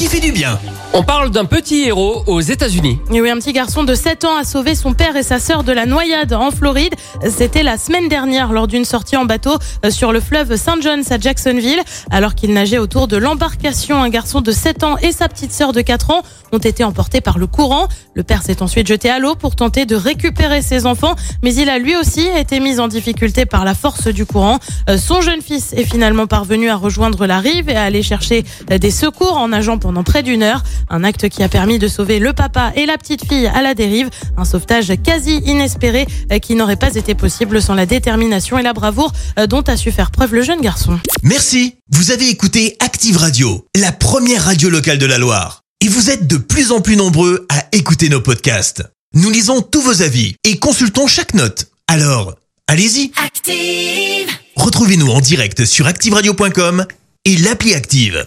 Qui fait du bien On parle d'un petit héros aux États-Unis. Oui, un petit garçon de 7 ans a sauvé son père et sa sœur de la noyade en Floride. C'était la semaine dernière lors d'une sortie en bateau euh, sur le fleuve St. John's à Jacksonville. Alors qu'il nageait autour de l'embarcation, un garçon de 7 ans et sa petite sœur de 4 ans ont été emportés par le courant. Le père s'est ensuite jeté à l'eau pour tenter de récupérer ses enfants, mais il a lui aussi été mis en difficulté par la force du courant. Euh, Son jeune fils est finalement parvenu à rejoindre la rive et à aller chercher euh, des secours en nageant pendant près d'une heure. Un acte qui a permis de sauver le papa et la petite fille à la dérive. Un sauvetage quasi inespéré euh, qui n'aurait pas été possible sans la détermination et la bravoure euh, dont a su faire preuve le jeune garçon. Merci. Vous avez écouté Active Radio, la première radio locale de la Loire. Et vous êtes de plus en plus nombreux à écouter nos podcasts. Nous lisons tous vos avis et consultons chaque note. Alors, allez-y, Active. retrouvez-nous en direct sur activeradio.com et l'appli Active.